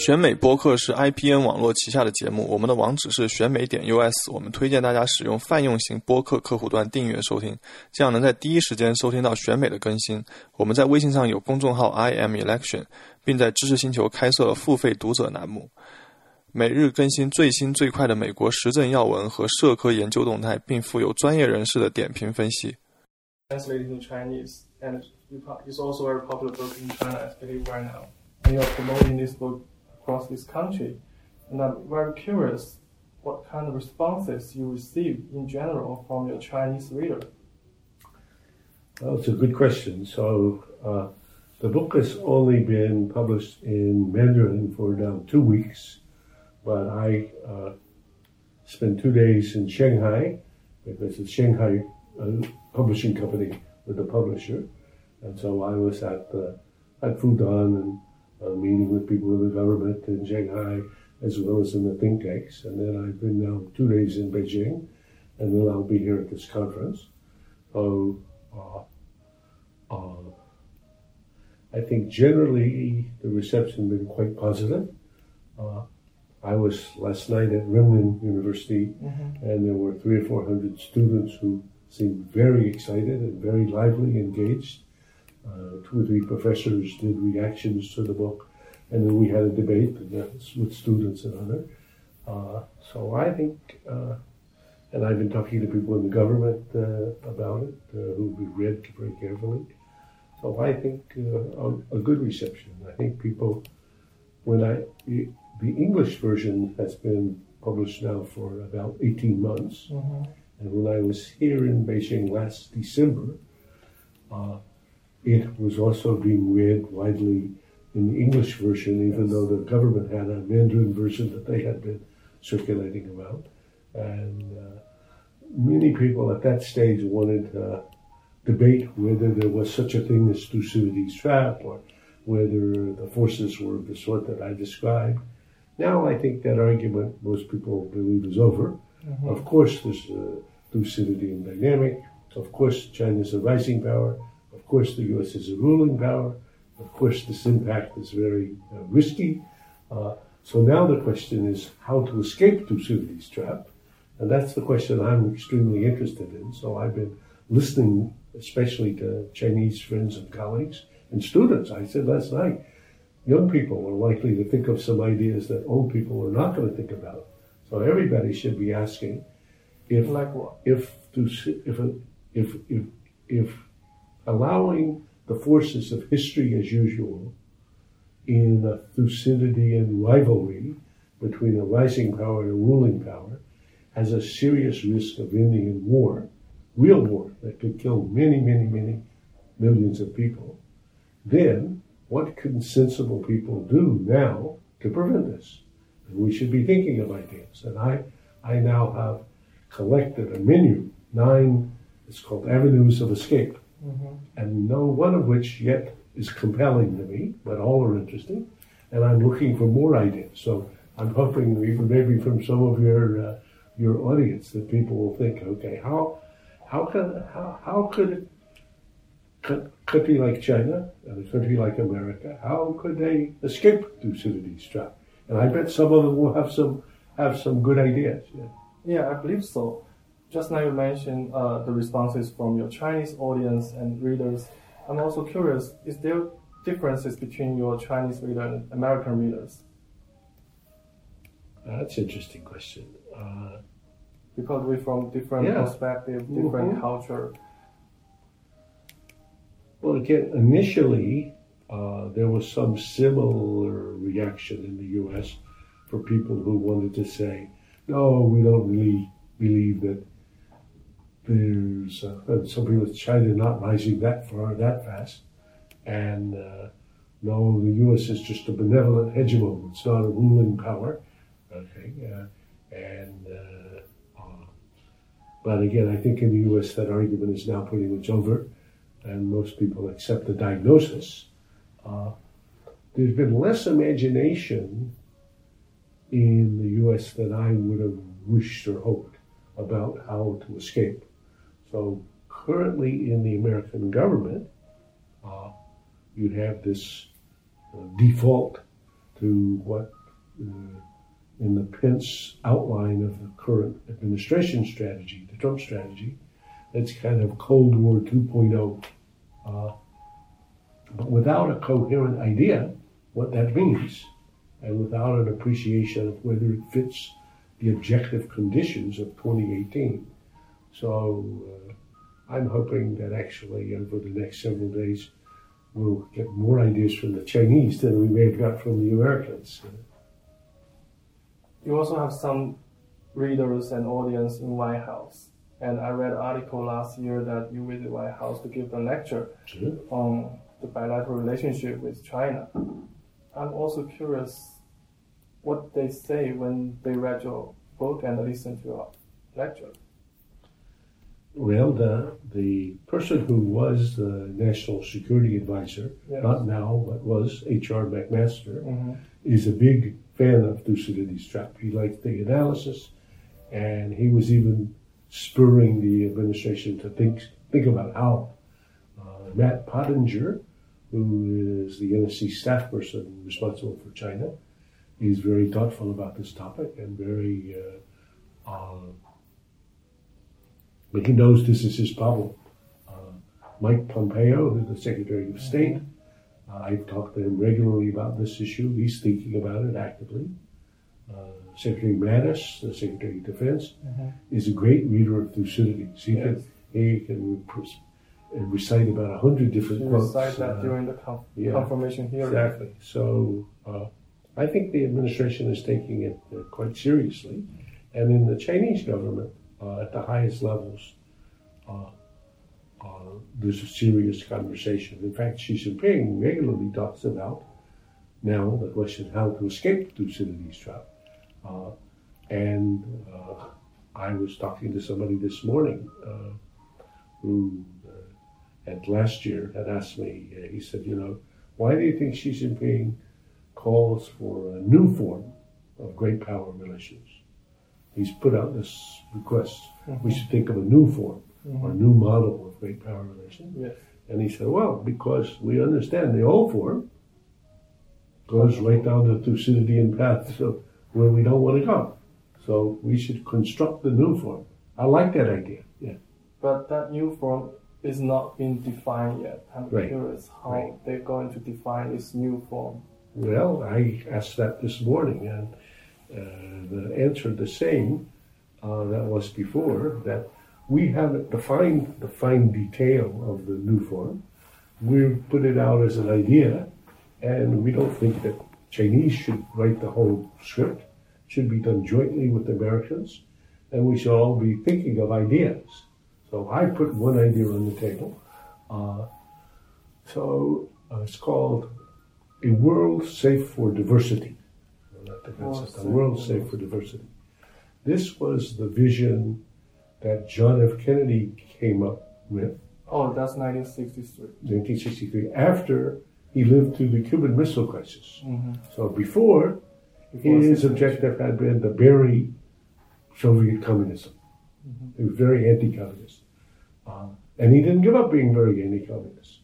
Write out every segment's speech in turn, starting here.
选美播客是 IPN 网络旗下的节目，我们的网址是选美点 US。我们推荐大家使用泛用型播客客户端订阅收听，这样能在第一时间收听到选美的更新。我们在微信上有公众号 I am Election，并在知识星球开设了付费读者栏目，每日更新最新最快的美国时政要闻和社科研究动态，并附有专业人士的点评分析。Translated into Chinese, and it's also a very popular book in China, especially right now. And you're promoting this book across this country. And I'm very curious what kind of responses you receive in general from your Chinese reader. Well, it's a good question. So, uh, the book has only been published in Mandarin for now two weeks, but I uh, spent two days in Shanghai because it's Shanghai uh, Publishing Company with the publisher, and so I was at the at Fudan and uh, meeting with people in the government in Shanghai as well as in the think tanks. And then I've been now two days in Beijing, and then I'll be here at this conference. So uh, uh, I think generally the reception has been quite positive. Uh, I was last night at Renmin University, mm-hmm. and there were three or four hundred students who seemed very excited and very lively, engaged. Uh, two or three professors did reactions to the book, and then we had a debate with students and other. Uh, so I think, uh, and I've been talking to people in the government uh, about it uh, who we read very carefully. So I think uh, a, a, good reception. I think people, when I the, English version has been published now for about 18 months, mm-hmm. and when I was here in Beijing last December it was also being read widely in the English version, even yes. though the government had a Mandarin version that they had been circulating about. And uh, many people at that stage wanted to debate whether there was such a thing as Thucydides' trap or whether the forces were of the sort that I described. Now I think that argument most people believe is over. Mm-hmm. Of course, there's a Thucydidean dynamic. Of course, China is a rising power. Of course, the U.S. is a ruling power. Of course, this impact is very uh, risky. Uh, so now the question is how to escape Thucydides' trap. And that's the question I'm extremely interested in. So I've been listening, especially to Chinese friends and colleagues and students. I said last night, young people are likely to think of some ideas that old people are not going to think about. So everybody should be asking if, like if, if, if, if, if allowing the forces of history as usual in a Thucydidean rivalry between a rising power and a ruling power has a serious risk of ending in war, real war that could kill many, many, many millions of people, then what can sensible people do now to prevent this? And we should be thinking of ideas. And I, I now have collected a menu, nine, it's called Avenues of Escape mm-hmm. and no one of which yet is compelling to me, but all are interesting. And I'm looking for more ideas. So I'm hoping even maybe from some of your uh, your audience that people will think, okay, how how can how, how could a country like China and a country like America, how could they escape Thucydides' trap? And I bet some of them will have some have some good ideas. Yeah, yeah I believe so just now you mentioned uh, the responses from your Chinese audience and readers. I'm also curious, is there differences between your Chinese reader and American readers? That's an interesting question. Uh, because we're from different yeah. perspective, different mm-hmm. culture. Well, again, initially, uh, there was some similar reaction in the U.S. for people who wanted to say, no, we don't really believe that there's uh, somebody with China not rising that far that fast, and uh, no, the U.S. is just a benevolent hegemon. It's not a ruling power. Okay, uh, and uh, uh, but again, I think in the U.S. that argument is now pretty much over, and most people accept the diagnosis. Uh, there's been less imagination in the U.S. than I would have wished or hoped about how to escape. So currently in the American government, uh, you have this uh, default to what, uh, in the Pence outline of the current administration strategy, the Trump strategy, it's kind of Cold War 2.0. Uh, but without a coherent idea what that means, and without an appreciation of whether it fits the objective conditions of 2018. So uh, I'm hoping that actually over the next several days we'll get more ideas from the Chinese than we may have got from the Americans. You also have some readers and audience in White House. And I read an article last year that you visited White House to give a lecture Sure. on the bilateral relationship with China. I'm also curious what they say when they read your book and listen to your lecture. Well, the the person who was the national security advisor, Yes. not now, but was H.R. McMaster, Mhm. is a big fan of Thucydides' trap. He liked the analysis, and he was even spurring the administration to think think about how uh, Matt Pottinger, who is the NSC staff person responsible for China, is very thoughtful about this topic and very. Uh, uh, but he knows this is his problem. Uh, Mike Pompeo, who's the Secretary of State, uh, I've talked to him regularly about this issue. He's thinking about it actively. Uh, Secretary Mattis, the Secretary of Defense, Mhm. is a great reader of Thucydides. He can Yes. he can re- recite about a hundred different You quotes. recite that uh, during the conf- yeah. confirmation hearing. Exactly. So uh, I think the administration is taking it uh, quite seriously, and in the Chinese government, uh, at the highest levels, uh, uh, there's a serious conversation. In fact, Xi Jinping regularly talks about now the question how to escape Thucydides trap. Uh, and uh, I was talking to somebody this morning who had last year had asked me, he said, you know, why do you think Xi Jinping calls for a new form of great power relations? He's put out this request. We mm-hmm. should think of a new form or a mm-hmm. new model of great power relations. Yes. And he said, well, because we understand the old form goes right down the Thucydidean path so where we don't want to go. So we should construct the new form. I like that idea. Yeah. But that new form is not being defined yet. I'm Right. curious how Right. they're going to define this new form. Well, I asked that this morning, and the answer the same uh, that was before. That we haven't defined the fine detail of the new form. We put it out as an idea, and we don't think that Chinese should write the whole script. It should be done jointly with the Americans, and we should all be thinking of ideas. So I put one idea on the table. Uh, so uh, it's called a world safe for diversity. The World safe world for safe for diversity. This was the vision that John F. Kennedy came up with Oh, that's 1963. 1963 after he lived through the Cuban Missile Crisis. Mm-hmm. So before, Before his 63. objective had been to bury Soviet communism. He was very anti-communist, uh, and he didn't give up being very anti-communist.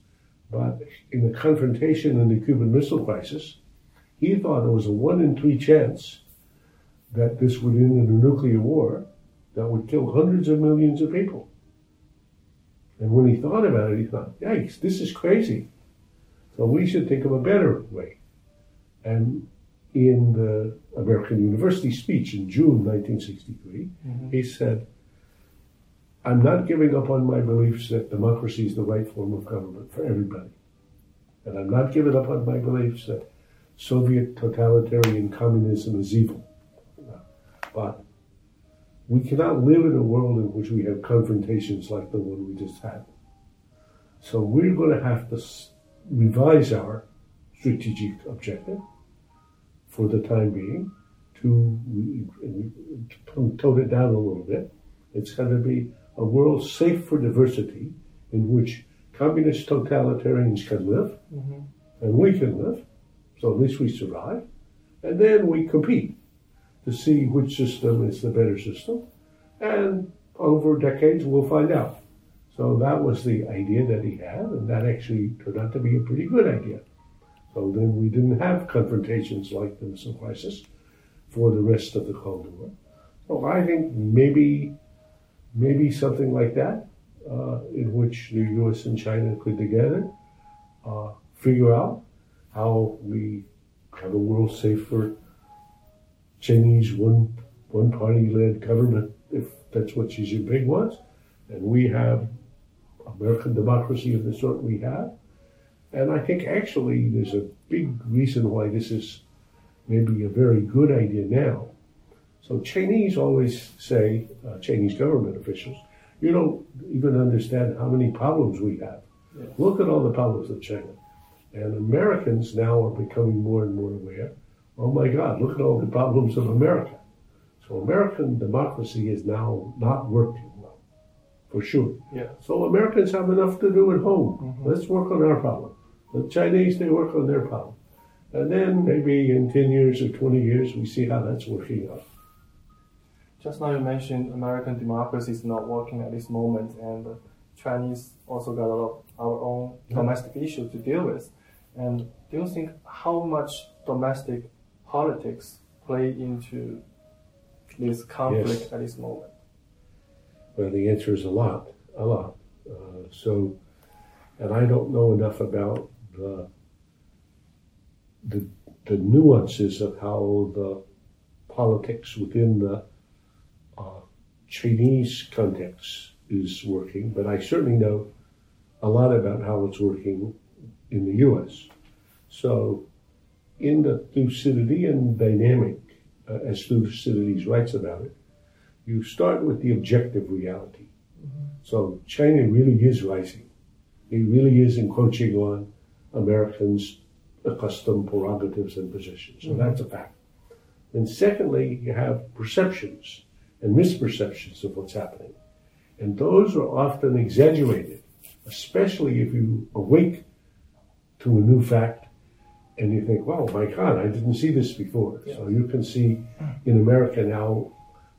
But in the confrontation in the Cuban Missile Crisis, he thought there was a one in three chance that this would end in a nuclear war that would kill hundreds of millions of people. And when he thought about it, he thought, "Yikes, this is crazy." So we should think of a better way. And in the American University speech in June 1963, Mhm. he said, I'm not giving up on my beliefs that democracy is the right form of government for everybody. And I'm not giving up on my beliefs that Soviet totalitarian communism is evil. But we cannot live in a world in which we have confrontations like the one we just had. So we're going to have to revise our strategic objective for the time being to, to tone it down a little bit. It's going to be a world safe for diversity in which communist totalitarians can live Mm-hmm. and we can live. So at least we survive. And then we compete to see which system is the better system. And over decades, we'll find out. So that was the idea that he had, and that actually turned out to be a pretty good idea. So then we didn't have confrontations like the missile crisis for the rest of the Cold War. So I think maybe, maybe something like that, uh, in which the U.S. and China could together uh, figure out how we have a world safer Chinese one one party led government, if that's what Xi Jinping wants, and we have American democracy of the sort we have. And I think actually there's a big reason why this is maybe a very good idea now. So Chinese always say, uh, Chinese government officials, you don't even understand how many problems we have. Look at all the problems of China. And Americans now are becoming more and more aware. Oh my God, look at all the problems of America. So American democracy is now not working well, for sure. Yeah. So Americans have enough to do at home. Mm-hmm. Let's work on our problem. The Chinese, they work on their problem. And then maybe in 10 years or 20 years, we see how that's working out. Just now you mentioned American democracy is not working at this moment, and the Chinese also got a lot of our own Yeah. domestic issues to deal with. And do you think how much domestic politics play into this conflict Yes. at this moment? Well, the answer is a lot, a lot. Uh, so, and I don't know enough about the, the the nuances of how the politics within the uh, Chinese context is working, but I certainly know a lot about how it's working in the U.S. So, in the Thucydidean dynamic, uh, as Thucydides writes about it, you start with the objective reality. So China really is rising. It really is encroaching on Americans' accustomed prerogatives and positions. So that's a fact. And secondly, you have perceptions and misperceptions of what's happening. And those are often exaggerated, especially if you awake to a new fact and you think, wow, my God, I didn't see this before. So you can see in America now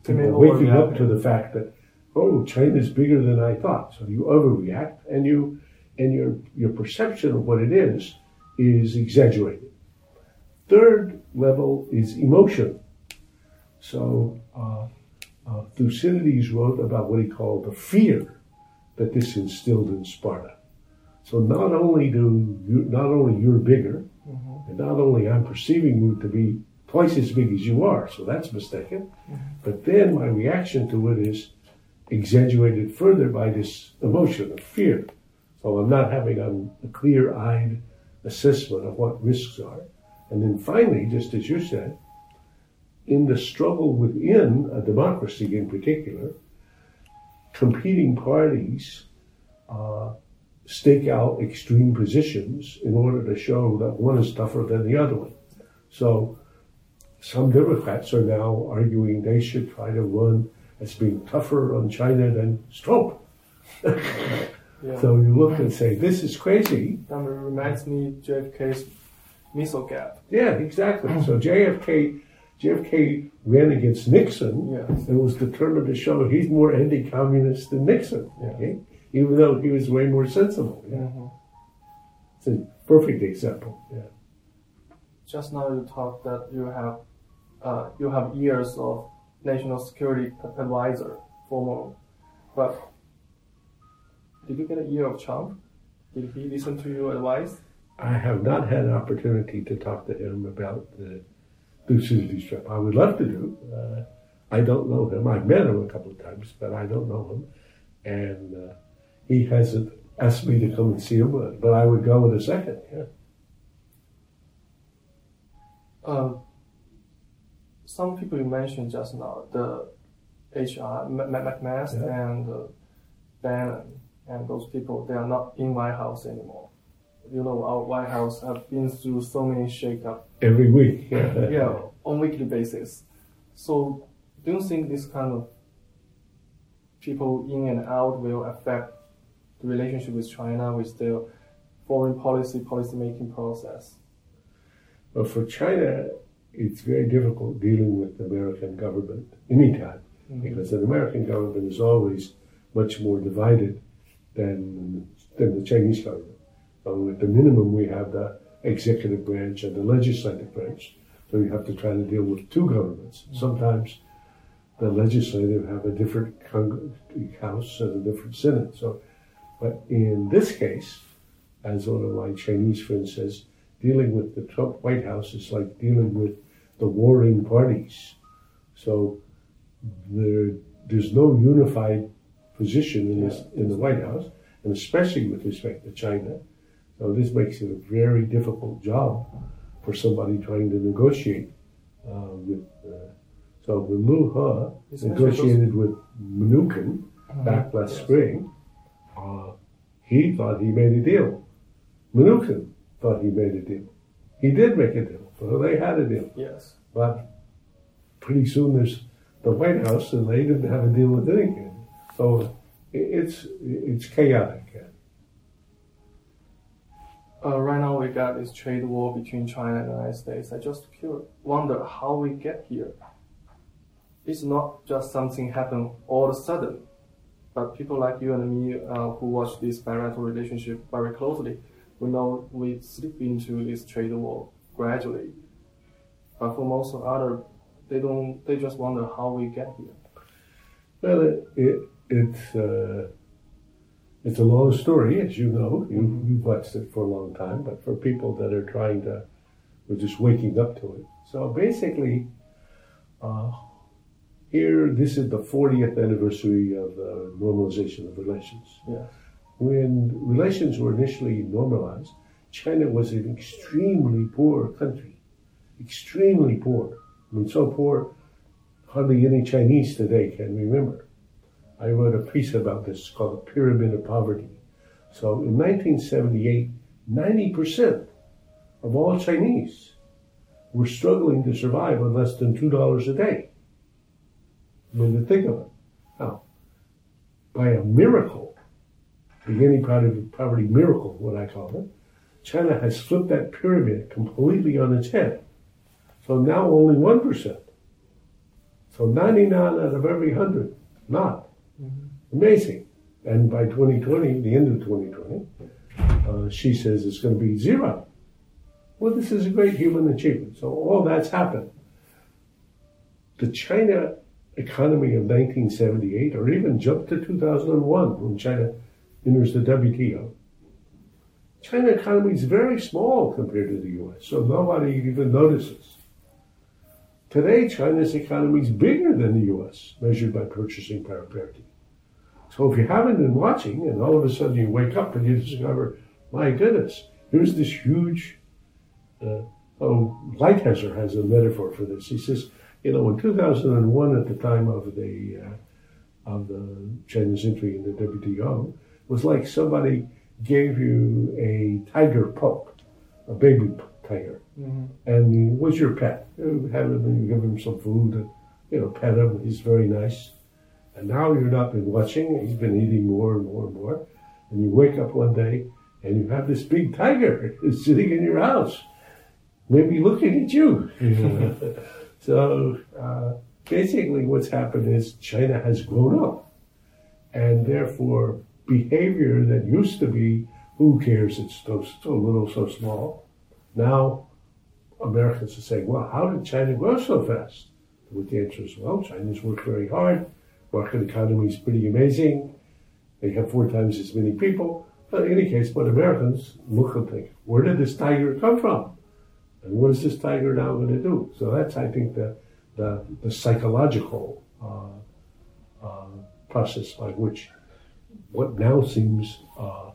people waking up to the fact that, oh, China's bigger than I thought. So you overreact and you and your your perception of what it is is exaggerated. Third level is emotion. So uh, uh, Thucydides wrote about what he called the fear that this instilled in Sparta. So not only do you, not only you're bigger, and not only I'm perceiving you to be twice as big as you are, so that's mistaken. But then my reaction to it is exaggerated further by this emotion of fear. So I'm not having a, a clear-eyed assessment of what risks are. And then finally, just as you said, in the struggle within a democracy in particular, competing parties uh, stake out extreme positions in order to show that one is tougher than the other one. So some Democrats are now arguing they should try to run as being tougher on China than Trump. Yeah. So you look and say, this is crazy. That reminds me of JFK's missile gap. Yeah, exactly. So JFK, JFK ran against Nixon and was determined to show he's more anti-communist than Nixon. Yeah. Okay? Even though he was way more sensible. Yeah. Mhm. It's a perfect example. Yeah. Just now you talked that you have uh, you have years of national security advisor, former, but did you get a year of Trump? Did he listen to your advice? I have not had an opportunity to talk to him about the Thucydides trap. I would love to do. Uh, I don't know him. I've met him a couple of times, but I don't know him. And uh, he hasn't asked me to come and see him, but- but I would go in a second. Yeah. Um, some people you mentioned just now, the HR, McMaster Yeah. and uh, Bannon, and those people, they are not in White House anymore. You know, our White House have been through so many shakeup, Every week. Yeah. yeah, on weekly basis. So, do you think this kind of people in and out will affect the relationship with China, with their foreign policy, policy making process? But for China, it's very difficult dealing with the American government anytime mm-hmm. because the American government is always much more divided than, than the Chinese government. So at the minimum, we have the executive branch and the legislative branch. So you have to try to deal with two governments. Mm-hmm. Sometimes the legislative have a different house and a different senate. So, but in this case, as one of my Chinese friends says, dealing with the Trump White House is like dealing with the warring parties. So there, there's no unified position in this in the White House, and especially with respect to China. So this makes it a very difficult job for somebody trying to negotiate uh, with. Uh, so when He negotiated with Mnuchin back last spring, uh, he thought he made a deal. Mnuchin thought he made a deal. He did make a deal. So they had a deal. Yes. But pretty soon there's the White House, and they didn't have a deal with anything. So it's it's chaotic. Uh, right now we got this trade war between China and the United States. I just wonder how we get here. It's not just something happened all of a sudden, but people like you and me uh, who watch this bilateral relationship very closely, we know we slip into this trade war gradually. But for most of other, they don't. They just wonder how we get here. Well, it, it it's uh, it's a long story, as you know. You mm-hmm. you've watched it for a long time, but for people that are trying to, we're just waking up to it. So basically, uh, here this is the 40th anniversary of the normalization of relations. Yeah. When relations were initially normalized, China was an extremely poor country, extremely poor. I mean, so poor, hardly any Chinese today can remember. I wrote a piece about this called The Pyramid of Poverty. So in 1978, 90% of all Chinese were struggling to survive on less than $2 a day. I you think of it. Now, by a miracle, beginning poverty miracle, what I call it, China has flipped that pyramid completely on its head. So now only 1%. So 99 out of every 100, not. Mm-hmm. Amazing. And by 2020, the end of 2020, uh, Xi says it's going to be zero. Well, this is a great human achievement. So all that's happened. The China economy of 1978, or even jump to 2001 when China enters the WTO. China economy is very small compared to the U.S., so nobody even notices. Today, China's economy is bigger than the U.S., measured by purchasing power parity. So if you haven't been watching and all of a sudden you wake up and you discover, my goodness, here's this huge, uh, oh, Lighthizer has a metaphor for this. He says, you know, in 2001, at the time of the, uh, of the Chinese entry in the WTO, was like somebody gave you a tiger pup, a baby tiger, mm-hmm. and was your pet. You have him, you give him some food, and, you know, pet him. He's very nice. And now you're not been watching, he's been eating more and more and more. And you wake up one day and you have this big tiger sitting in your house, maybe looking at you. so uh, basically, what's happened is China has grown up, and therefore behavior that used to be, who cares? It's so, so little, so small. Now Americans are saying, well, how did China grow so fast? With the answer is, well, China's worked very hard market economy is pretty amazing. They have four times as many people. But in any case, but Americans look and think, where did this tiger come from? And what is this tiger now going to do? So that's, I think, the, the, the psychological uh, uh, process by which what now seems uh,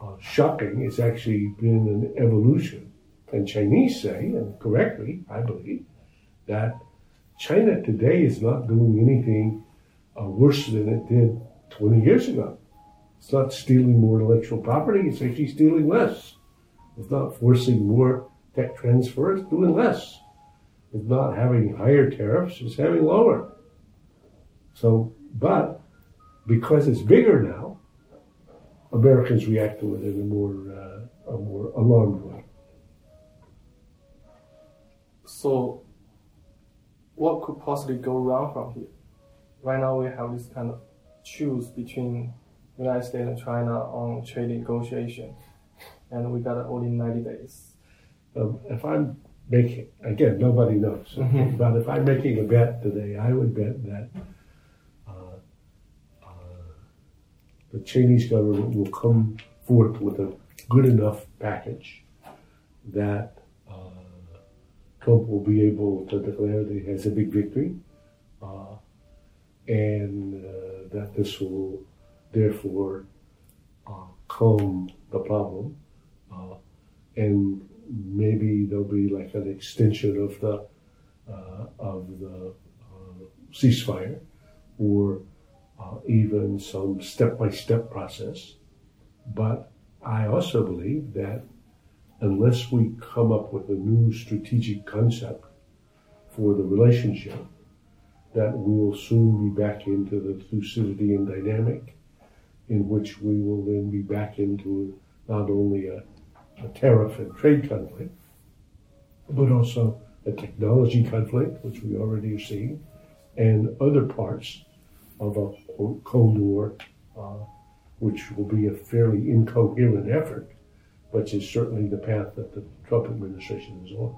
uh shocking has actually been an evolution. And Chinese say, and correctly, I believe, that China today is not doing anything uh, worse than it did 20 years ago. It's not stealing more intellectual property, it's actually stealing less. It's not forcing more tech transfer, it's doing less. It's not having higher tariffs, it's having lower. So, but because it's bigger now, Americans react to it in a more, uh, a more alarmed way. So, what could possibly go wrong from here? right now we have this kind of choose between United States and China on trade negotiation, and we got only 90 days. Um, if I'm making, again, nobody knows, Mhm. but if I'm making a bet today, I would bet that uh, uh, the Chinese government will come forth with a good enough package that uh, Trump will be able to declare that he has a big victory, uh, and uh, that this will therefore uh, calm the problem, uh, and maybe there'll be like an extension of the uh, of the uh, ceasefire, or uh, even some step-by-step process. But I also believe that unless we come up with a new strategic concept for the relationship, that we will soon be back into the Thucydidean dynamic, in which we will then be back into not only a, a tariff and trade conflict, but also a technology conflict, which we already are seeing, and other parts of a Cold War, uh, which will be a fairly incoherent effort, but is certainly the path that the Trump administration is on.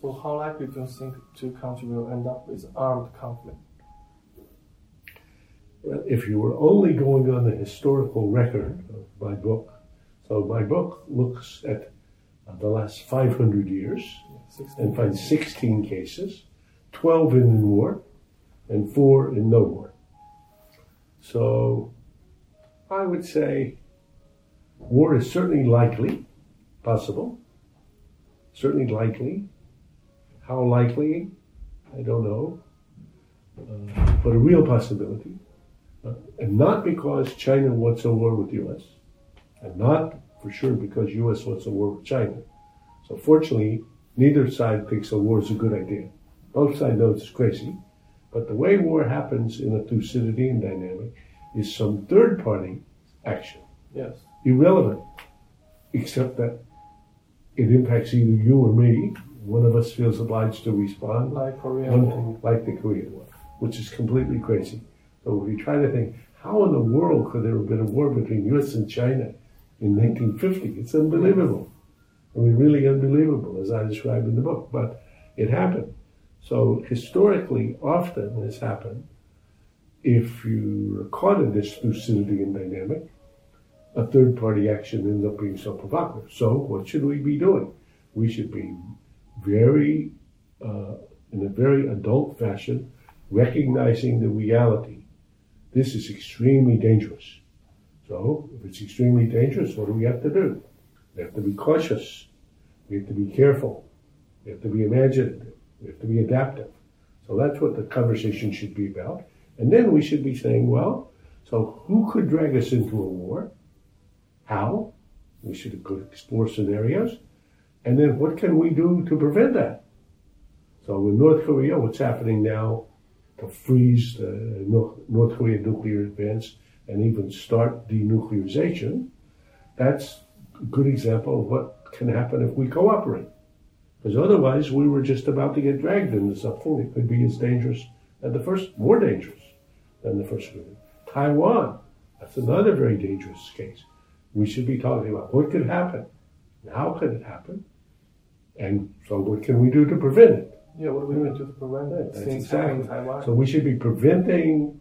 So how likely do you think two countries will end up with armed conflict? Well, if you were only going on the historical record of my book, so my book looks at the last 500 years and finds 16 cases, 12 in war, and 4 in no war. So I would say war is certainly likely, possible, certainly likely. How likely? I don't know. Uh, but a real possibility. Uh, and not because China wants a war with the U.S., and not for sure because U.S. wants a war with China. So fortunately, neither side thinks a war is a good idea. Both sides know it's crazy. But the way war happens in a Thucydidean dynamic is some third party action, Yes. irrelevant, except that it impacts either you or me. One of us feels obliged to respond, Like Korea. one like the Korean War, which is completely crazy. So if you try to think, how in the world could there have been a war between U.S. and China in 1950? It's unbelievable. I mean, really unbelievable, as I describe in the book. But it happened. So historically, often this happened. If you caught in this Thucydidean dynamic, a third party action ends up being so provocative. So, what should we be doing? We should be very, uh, in a very adult fashion, recognizing the reality. This is extremely dangerous. So, if it's extremely dangerous, what do we have to do? We have to be cautious. We have to be careful. We have to be imaginative. We have to be adaptive. So that's what the conversation should be about. And then we should be saying, well, so who could drag us into a war? How? We should explore scenarios. And then what can we do to prevent that? So with North Korea, what's happening now to freeze the North Korean nuclear advance and even start denuclearization, that's a good example of what can happen if we cooperate. Because otherwise, we were just about to get dragged into something that could be as dangerous as the first, more dangerous than the first agreement. Taiwan, that's another very dangerous case. We should be talking about what could happen, how could it happen, and so what can we do to prevent it? Yeah, what are we going to do to prevent it? That's exactly. So we should be preventing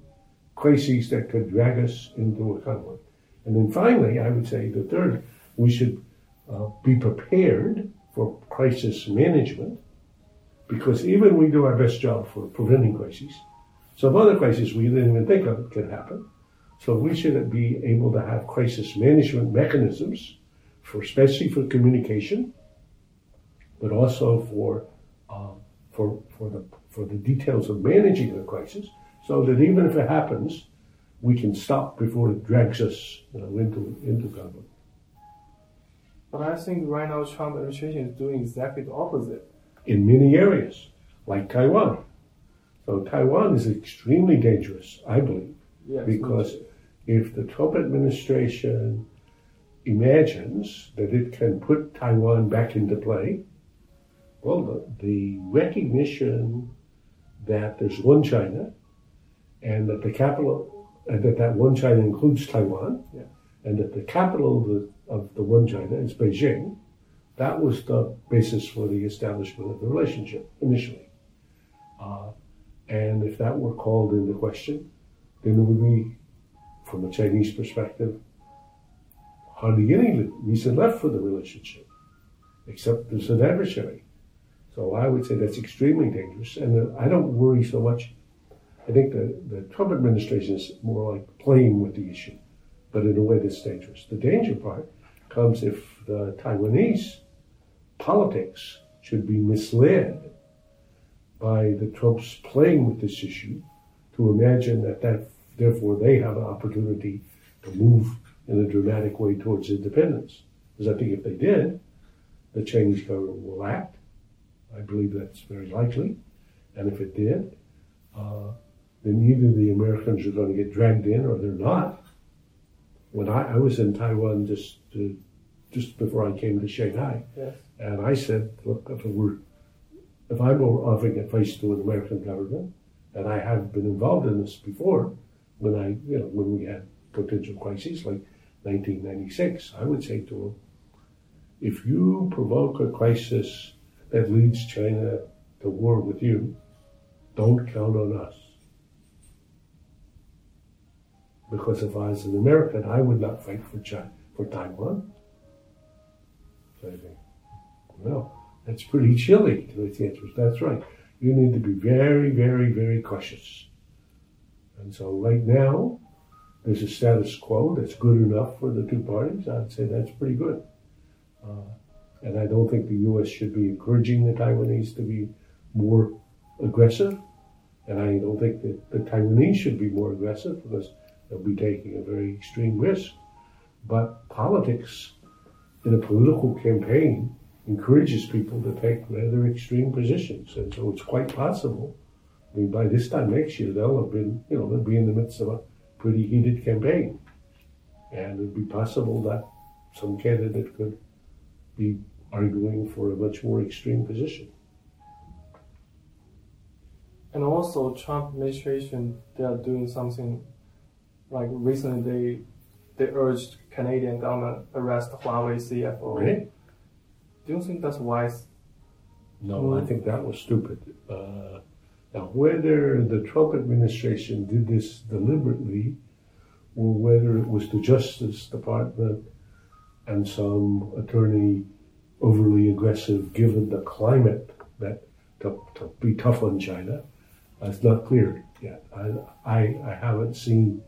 crises that could drag us into a conflict. And then finally, I would say the third, we should uh, be prepared for crisis management because even we do our best job for preventing crises, some other crises we didn't even think of can happen. So we should be able to have crisis management mechanisms for, especially for communication, but also for uh, for for the for the details of managing the crisis, so that even if it happens, we can stop before it drags us you know, into into conflict. But I think right now Trump administration is doing exactly the opposite. in many areas, like Taiwan. So Taiwan is extremely dangerous, I believe, Yes. because if the Trump administration imagines that it can put Taiwan back into play, well, the, the recognition that there's one China and that the capital, and that that one China includes Taiwan, Yeah. and that the capital of the, of the one China is Beijing, that was the basis for the establishment of the relationship initially. Uh, and if that were called into question, then it would be, from a Chinese perspective, hardly any reason left for the relationship, except as an adversary. So I would say that's extremely dangerous. And I don't worry so much. I think the, the Trump administration is more like playing with the issue, but in a way that's dangerous. The danger part comes if the Taiwanese politics should be misled by the Trumps playing with this issue to imagine that, that therefore they have an opportunity to move in a dramatic way towards independence. Because I think if they did, the Chinese government will act. I believe that's very likely. And if it did, uh, then either the Americans are going to get dragged in or they're not. When I, I was in Taiwan just uh, just before I came to Shanghai, Yes. and I said, look, if were, if I'm offering advice to an American government, and I have been involved in this before, when I, you know, when we had potential crises like 1996, I would say to them, if you provoke a crisis that leads China to war with you, don't count on us. Because if I was an American, I would not fight for China, for Taiwan. So I think, well, that's pretty chilly to its answers. That's right. You need to be very, very, very cautious. And so right now, there's a status quo that's good enough for the two parties. I'd say that's pretty good. Uh, and I don't think the U.S. should be encouraging the Taiwanese to be more aggressive. And I don't think that the Taiwanese should be more aggressive because they'll be taking a very extreme risk. But politics in a political campaign encourages people to take rather extreme positions. And so it's quite possible. I mean, by this time next year, they'll have been, you know, they'll be in the midst of a pretty heated campaign. And it'd be possible that some candidate could be arguing for a much more extreme position. And also, Trump administration they are doing something like recently they they urged Canadian government arrest Huawei CFO. Right? Do you think that's wise? No, I think that was stupid. Uh, now, whether the Trump administration did this deliberately or whether it was the Justice Department and some attorney overly aggressive given the climate that to, to be tough on China, it's not clear yet. I, I, I haven't seen,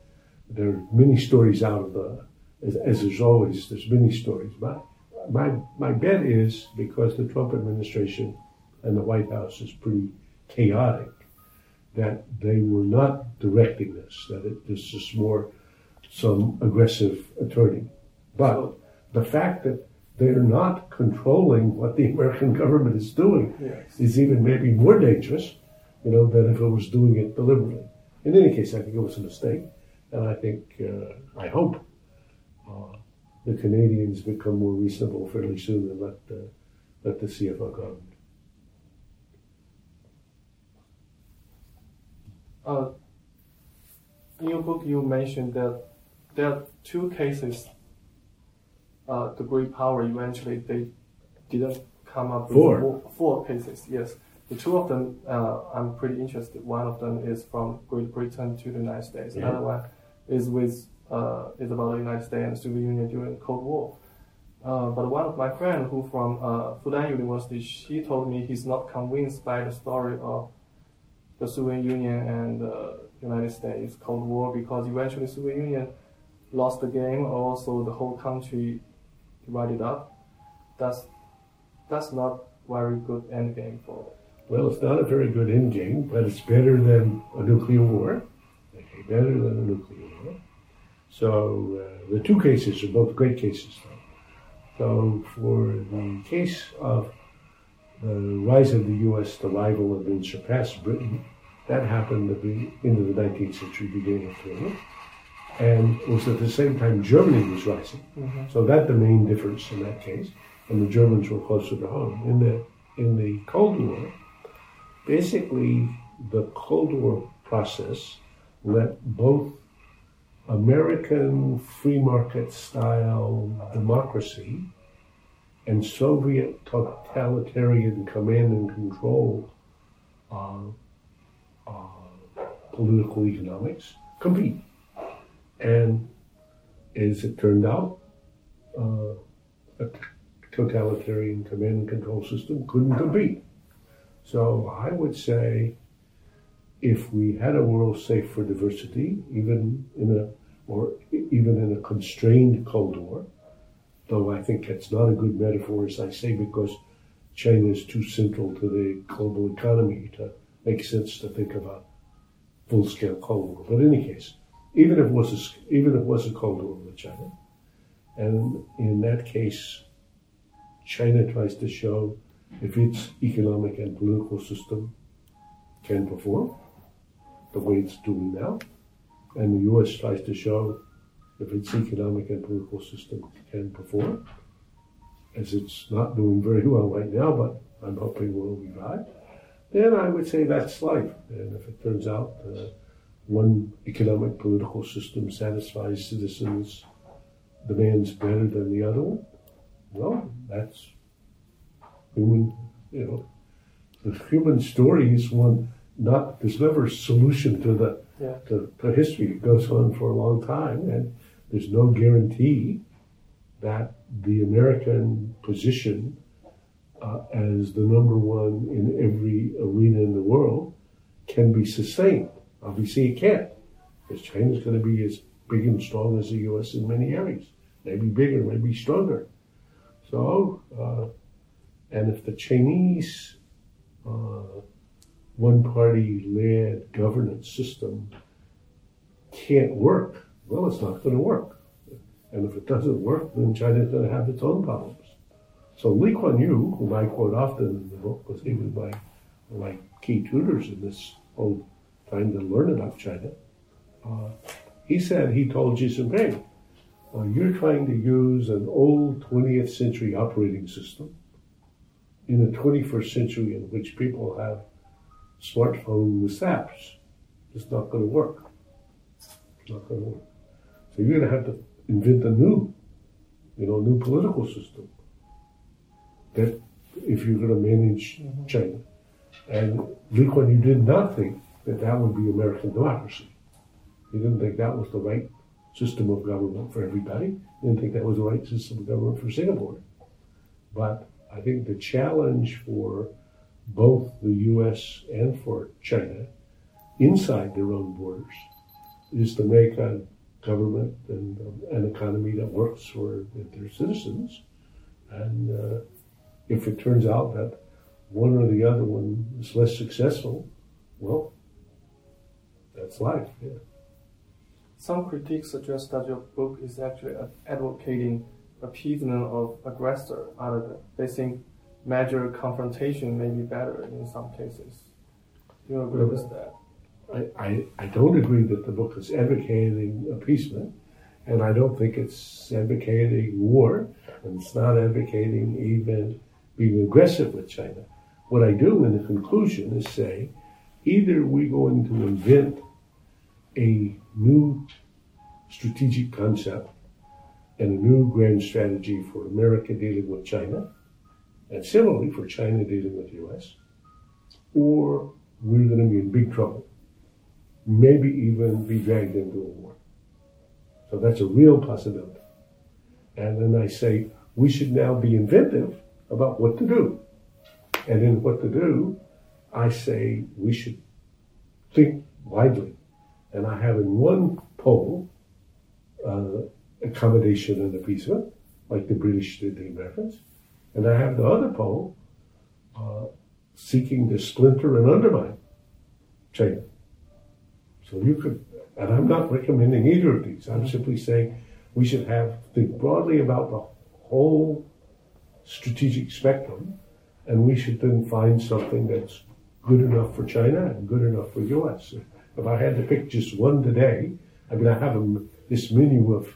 there are many stories out of the, as, as there's always, there's many stories. My, my, my bet is because the Trump administration and the White House is pretty chaotic, that they were not directing this, that it, this is more some aggressive attorney. But the fact that they're not controlling what the American government is doing Yes. is even maybe more dangerous, you know, than if it was doing it deliberately. In any case, I think it was a mistake, and I think, uh, I hope, uh, the Canadians become more reasonable fairly soon and let the, let the CFO go. Uh, in your book, you mentioned that there are two cases. Uh, the great power eventually they didn't come up with Four. more- four cases. Yes, the two of them uh, I'm pretty interested. One of them is from Great Britain to the United States. Yeah. Another one is with uh, is about the United States and Soviet Union during Cold War. Uh, but one of my friends who from uh, Fudan University, she told me he's not convinced by the story of the Soviet Union and the United States Cold War because eventually Soviet Union lost the game. Also, the whole country divided up. That's that's not very good end game for. Well, it's not a very good end game, but it's better than a nuclear war. Better than a nuclear So uh, the two cases are both great cases. So for the case of the rise of the U.S. the rival and then surpass Britain, that happened at the end of the 19th century, beginning of the 20th, and it was at the same time Germany was rising. So that the main difference in that case, and the Germans were closer to home. In the in the Cold War, basically the Cold War process let both American free market style democracy and Soviet totalitarian command and control uh, uh, political economics compete. And as it turned out, uh, a totalitarian command and control system couldn't compete. So I would say if we had a world safe for diversity, even in a or even in a constrained Cold War, though I think it's not a good metaphor, as I say, because China is too central to the global economy to make sense to think of a full-scale Cold War. But in any case, even if it was a, even if it was a Cold War with China, and in that case, China tries to show if its economic and political system can perform the way it's doing now, and the U.S. tries to show if its economic and political system can perform, as it's not doing very well right now, but I'm hoping we'll revive, then I would say that's life. And if it turns out uh, one economic political system satisfies citizens' demands better than the other one, well, that's human, you know, the human story is one not, there's never a solution to the, Yeah. to, to history. It goes on for a long time and there's no guarantee that the American position uh, as the number one in every arena in the world can be sustained. Obviously, it can't, because China's going to be as big and strong as the U.S. in many areas, maybe bigger, maybe stronger. So, uh, and if the Chinese uh, one party led governance system can't work, well, it's not going to work. And if it doesn't work, then China's going to have its own problems. So Lee Kuan Yew, whom I quote often in the book, because he was my, my key tutors in this whole time to learn about China, uh, he said he told Xi Jinping, uh, you're trying to use an old 20th century operating system in a 21st century in which people have smartphone with apps. It's not going to work. It's not going to work. So you're going to have to invent a new, you know, new political system that if you're going to manage mm-hmm. China. And Lee Kuan Yew did not think that that would be American democracy. He didn't think that was the right system of government for everybody. He didn't think that was the right system of government for Singapore. But I think the challenge for both the U.S. and for China inside their own borders is to make a government and an economy that works for their citizens. And uh, if it turns out that one or the other one is less successful, well, that's life. Yeah. Some critics suggest that your book is actually advocating appeasement of aggressor of it. They think major confrontation may be better in some cases. Do you agree with that? I, I, I don't agree that the book is advocating appeasement, and I don't think it's advocating war, and it's not advocating even being aggressive with China. What I do in the conclusion is say either we're going to invent a new strategic concept and a new grand strategy for America dealing with China, and similarly for China dealing with the US, or we're going to be in big trouble, maybe even be dragged into a war. So that's a real possibility. And then I say we should now be inventive about what to do. And in what to do, I say we should think widely. And I have in one pole uh, accommodation and appeasement, like the British did the Americans. And I have the other pole uh, seeking to splinter and undermine China. So you could, and I'm not recommending either of these. I'm simply saying we should have think broadly about the whole strategic spectrum, and we should then find something that's good enough for China and good enough for U.S. If I had to pick just one today, I mean, I have a, this menu of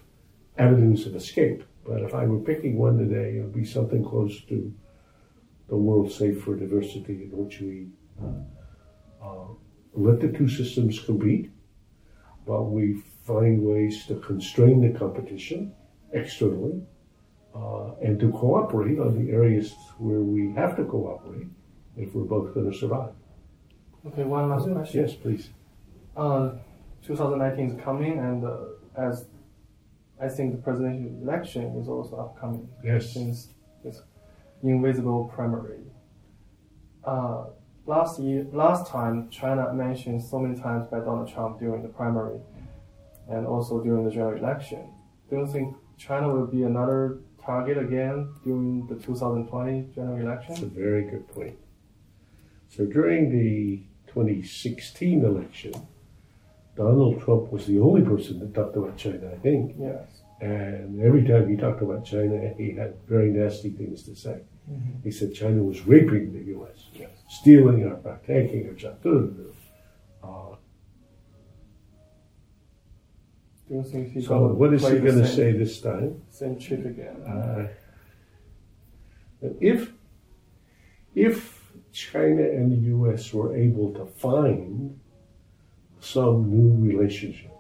avenues of escape. But if I were picking one today, it would be something close to the world safe for diversity in which we uh, let the two systems compete, but we find ways to constrain the competition externally uh, and to cooperate on the areas where we have to cooperate if we're both going to survive. Okay, one last question. Yes, please. Uh, 2019 is coming, and uh, as I think the presidential election is also upcoming. Yes. Since this invisible primary. Uh, last year, last time, China mentioned so many times by Donald Trump during the primary, and also during the general election. Do you think China will be another target again during the 2020 general election? That's a very good point. So during the 2016 election, Donald Trump was the only person that talked about China, I think. Yes. And every time he talked about China, he had very nasty things to say. Mhm. He said China was raping the U.S., Yes. stealing our back, taking our job. Uh, Do you think he's so what is he going to say this time? Same trick again. Uh, if if China and the U.S. were able to find some new relationship,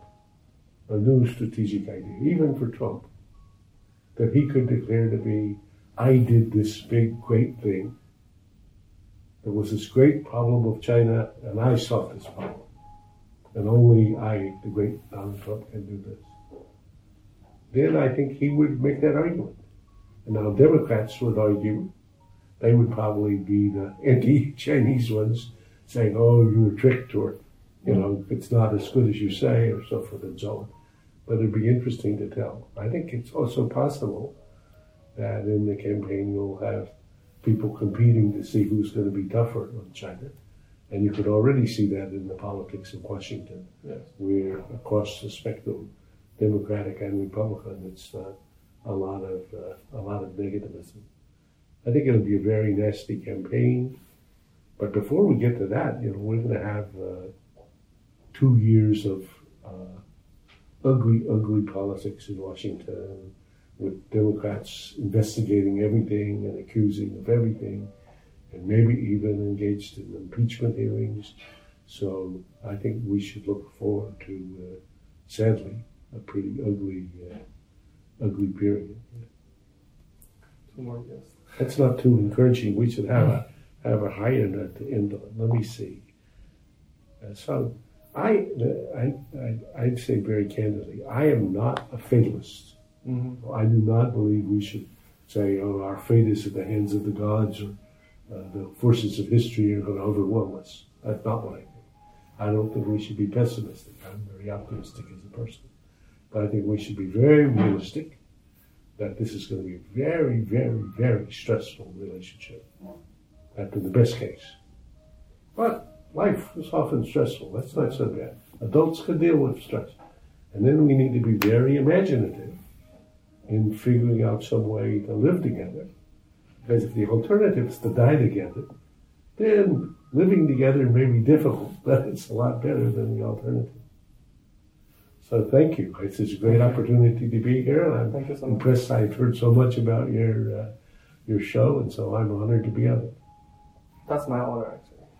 a new strategic idea, even for Trump, that he could declare to be, I did this big, great thing. There was this great problem of China, and I solved this problem. And only I, the great Donald Trump, can do this. Then I think he would make that argument. And now Democrats would argue, they would probably be the anti-Chinese ones, saying, "Oh, you were tricked," or, you know, it's not as good as you say, or so forth and so on. But it'd be interesting to tell. I think it's also possible that in the campaign you'll have people competing to see who's going to be tougher on China, and you could already see that in the politics of Washington, Yes. where across the spectrum, Democratic and Republican, it's uh, a lot of uh, a lot of negativism. I think it'll be a very nasty campaign. But before we get to that, you know, we're going to have uh, two years of uh, ugly, ugly politics in Washington, with Democrats investigating everything and accusing of everything, and maybe even engaged in impeachment hearings. So I think we should look forward to, uh, sadly, a pretty ugly, uh, ugly period. Two more years. That's not too encouraging. We should have a have a higher note to end on. Let me see. Uh, so, I, I I I'd say very candidly, I am not a fatalist. Mm-hmm. I do not believe we should say, "Oh, our fate is in the hands of the gods," or uh, the forces of history are going to overwhelm us. That's not what I think. I don't think we should be pessimistic. I'm very optimistic as a person, but I think we should be very realistic that this is going to be a very, very, very stressful relationship. That in the best case. But life is often stressful. That's not so bad. Adults can deal with stress. And then we need to be very imaginative in figuring out some way to live together. Because if the alternative is to die together, then living together may be difficult, but it's a lot better than the alternative. So thank you. It's a great opportunity to be here, and I'm Thank you so much. impressed. I've heard so much about your uh, your show, and so I'm honored to be on it. That's my honor.